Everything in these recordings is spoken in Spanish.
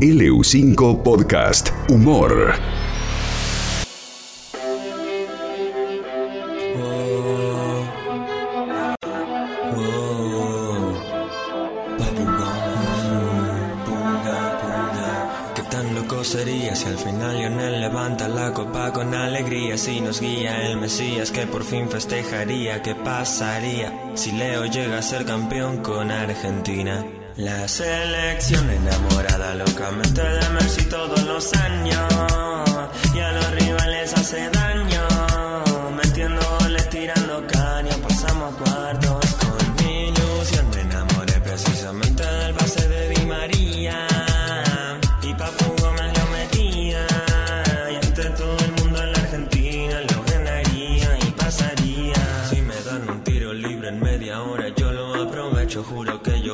LU5 Podcast Humor. ¿Qué tan loco sería si al final Lionel levanta la copa con alegría? Si nos guía el Mesías que por fin festejaría, ¿qué pasaría si Leo llega a ser campeón con Argentina? La selección enamorada locamente de Messi todos los años. Y a los rivales hace daño, metiendo goles, tirando caña, pasamos cuartos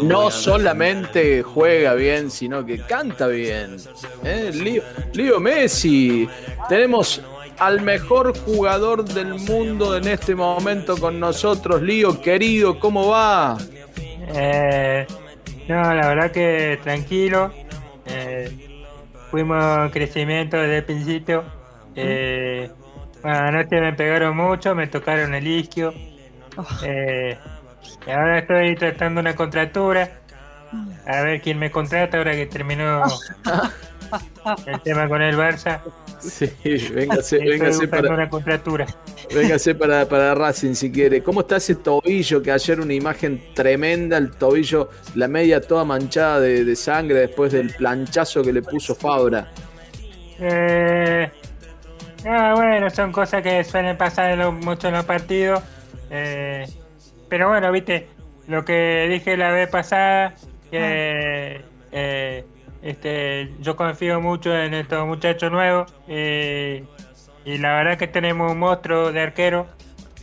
No solamente juega bien, sino que canta bien. ¿Eh? Lío, Lío Messi. Tenemos al mejor jugador del mundo en este momento con nosotros. Lío, querido, ¿cómo va? Eh, no, la verdad que tranquilo. Eh, fuimos en crecimiento desde el principio. Eh, bueno, anoche me pegaron mucho, me tocaron el isquio. Eh, y ahora estoy tratando una contractura. A ver quién me contrata ahora que terminó el tema con el Barça. Sí, véngase, véngase para, una contractura. véngase para, para Racing si quiere. ¿Cómo está ese tobillo? Que ayer una imagen tremenda, el tobillo, la media toda manchada de, de sangre después del planchazo que le puso Fabra. Eh, ah, bueno, son cosas que suelen pasar en lo- mucho en los partidos. Eh, pero bueno, viste, lo que dije la vez pasada, que eh, este, yo confío mucho en estos muchachos nuevos. eh, y la verdad que tenemos un monstruo de arquero.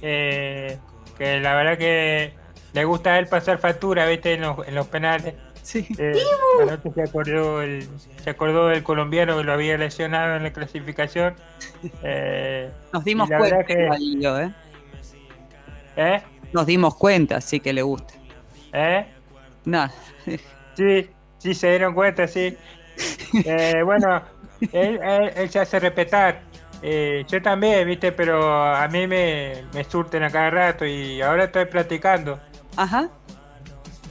eh, que la verdad que le gusta a él pasar factura, viste, en los, en los penales. Sí. Eh, se acordó, el, se acordó del colombiano que lo había lesionado en la clasificación. Eh, Nos dimos cuenta, que- Lilo, ¿eh? ¿Eh? Nos dimos cuenta, así que le gusta. ¿Eh? Nada. Sí, sí se dieron cuenta, sí. Eh, bueno, él, él- él se hace respetar. Eh, yo también, viste, pero a mí me, me surten a cada rato y ahora estoy practicando Ajá.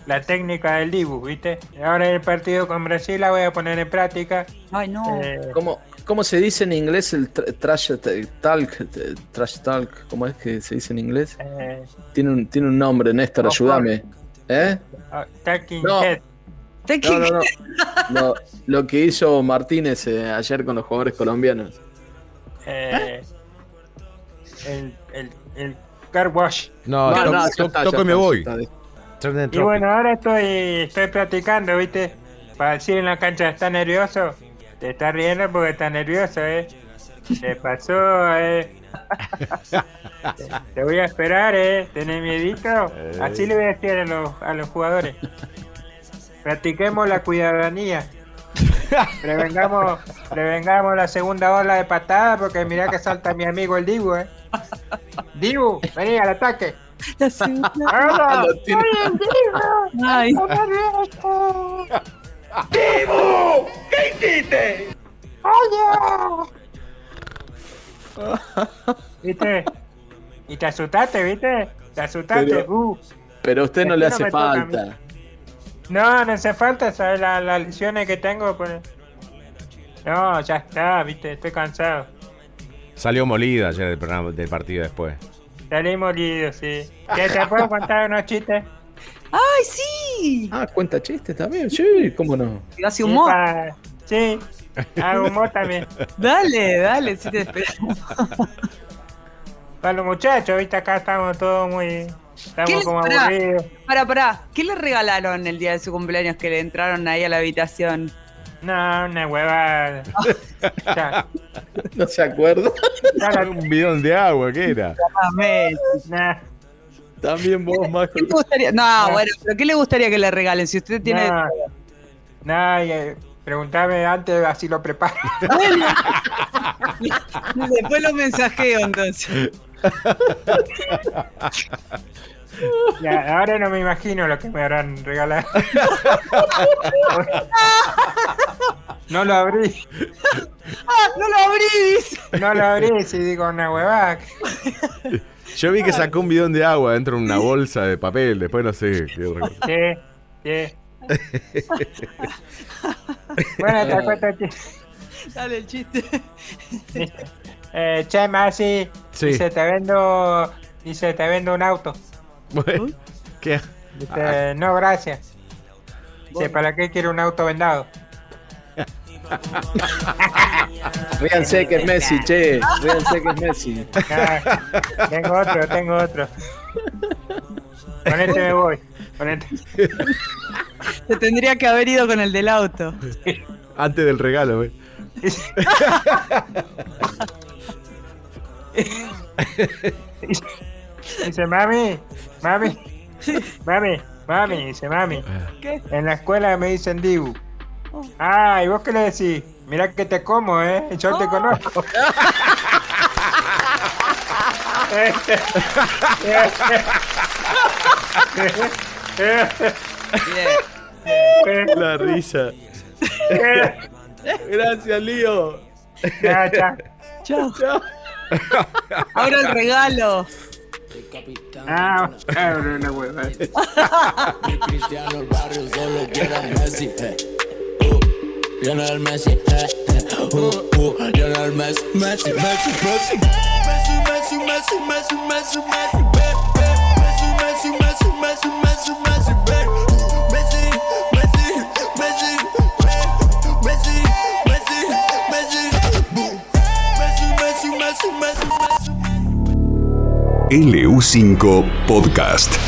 la técnica del Dibu, viste. Ahora en el partido con Brasil la voy a poner en práctica. Ay, no. Eh, ¿Cómo, ¿Cómo se dice en inglés el tr- trash talk? eh, Trash talk, ¿cómo es que se dice en inglés? eh, Tiene un, tiene un nombre, Néstor, ayúdame. ¿Eh? ah, talking No. head. No, no, no. Lo, lo que hizo Martínez eh, ayer con los jugadores colombianos. Eh, el, el, el car wash. No, No, no, ya to- está, toco y me voy. está. Y bueno, ahora estoy, estoy practicando, ¿viste? Para decir en la cancha, ¿está nervioso? Te está riendo porque está nervioso, ¿eh? Te pasó, ¿eh? Te- voy a esperar, ¿eh? ¿Tenés miedito? Así le voy a decir a los, a los jugadores. Practiquemos la cuidadanía. Prevengamos, prevengamos la segunda ola de patada porque mirá que salta mi amigo el Dibu, ¿eh? Dibu, vení al ataque. La segunda- ¡Ahora! Lo tiene- Ay, ¿Viste? Y te asustaste, ¿viste? Te asustaste. Pero- uh. Pero a usted no le no hace falta. No, no hace falta, ¿sabes? La- Las lesiones que tengo. Pues... No, ya está, ¿viste? Estoy cansado. Salió molida ayer del, programa, del partido después. Salí molido, sí. ¿Qué te puedo contar unos chistes? Ay, sí. Ah, cuenta chistes también. Sí, cómo no. Hace Sí, humor. Sí, hago humor también. Dale, dale, sí te esperamos. Para los muchachos, ¿viste? Acá estamos todos muy. ¿Qué Estamos les- como pará. aburridos. Pará, pará. ¿Qué le regalaron el día de su cumpleaños que le entraron ahí a la habitación? No, una huevada. Ya, No se acuerda. Un bidón de agua, ¿qué era? Ah, nah, También vos, ¿Qué Marco. le gustaría? No, bueno, pero ¿qué le gustaría que le regalen? Si usted tiene. nah. Eh, preguntame antes, así lo preparo. Después lo mensajeo entonces. Ya, ahora no me imagino lo que me habrán regalado. No lo abrí, ¡Ah, no lo abrí! no lo abrí, si digo una huevada. Yo vi que sacó un bidón de agua dentro de una bolsa de papel. Después no sé qué sí. Bueno, te cuento el chiste. Dale el chiste. Eh, che, Masi, Sí. dice, te vendo, dice, te vendo un auto. Bueno, ¿Qué? Dice, no, gracias. Dice, ¿para qué quiere un auto vendado? Ríanse que es Messi, che. Ríanse que es Messi. Ah, tengo otro, tengo otro. Con este me voy. Con este. Te tendría que haber ido con el del auto. Antes del regalo, güey. Dice, mami, mami, mami, mami, dice, mami. ¿Qué? En la escuela me dicen Dibu. Ah, ¿y vos qué le decís? Mira que te como, ¿eh? Yo te conozco. La risa. Gracias, Lío. Ya, ya. Chao. Ahora el regalo. Ah, abre una hueva. Cristiano el barrio solo quiere a Messi. Lionel Messi. Lionel Messi. Messi, Messi, Messi. Messi, Messi, Messi, Messi, Messi, Messi, be, be. Messi, Messi, Messi, Messi, Messi, Messi, be. Messi, Messi, Messi, be. Messi, Messi, Messi, boom. Messi, Messi, Messi, Messi, Messi. LU5 Podcast.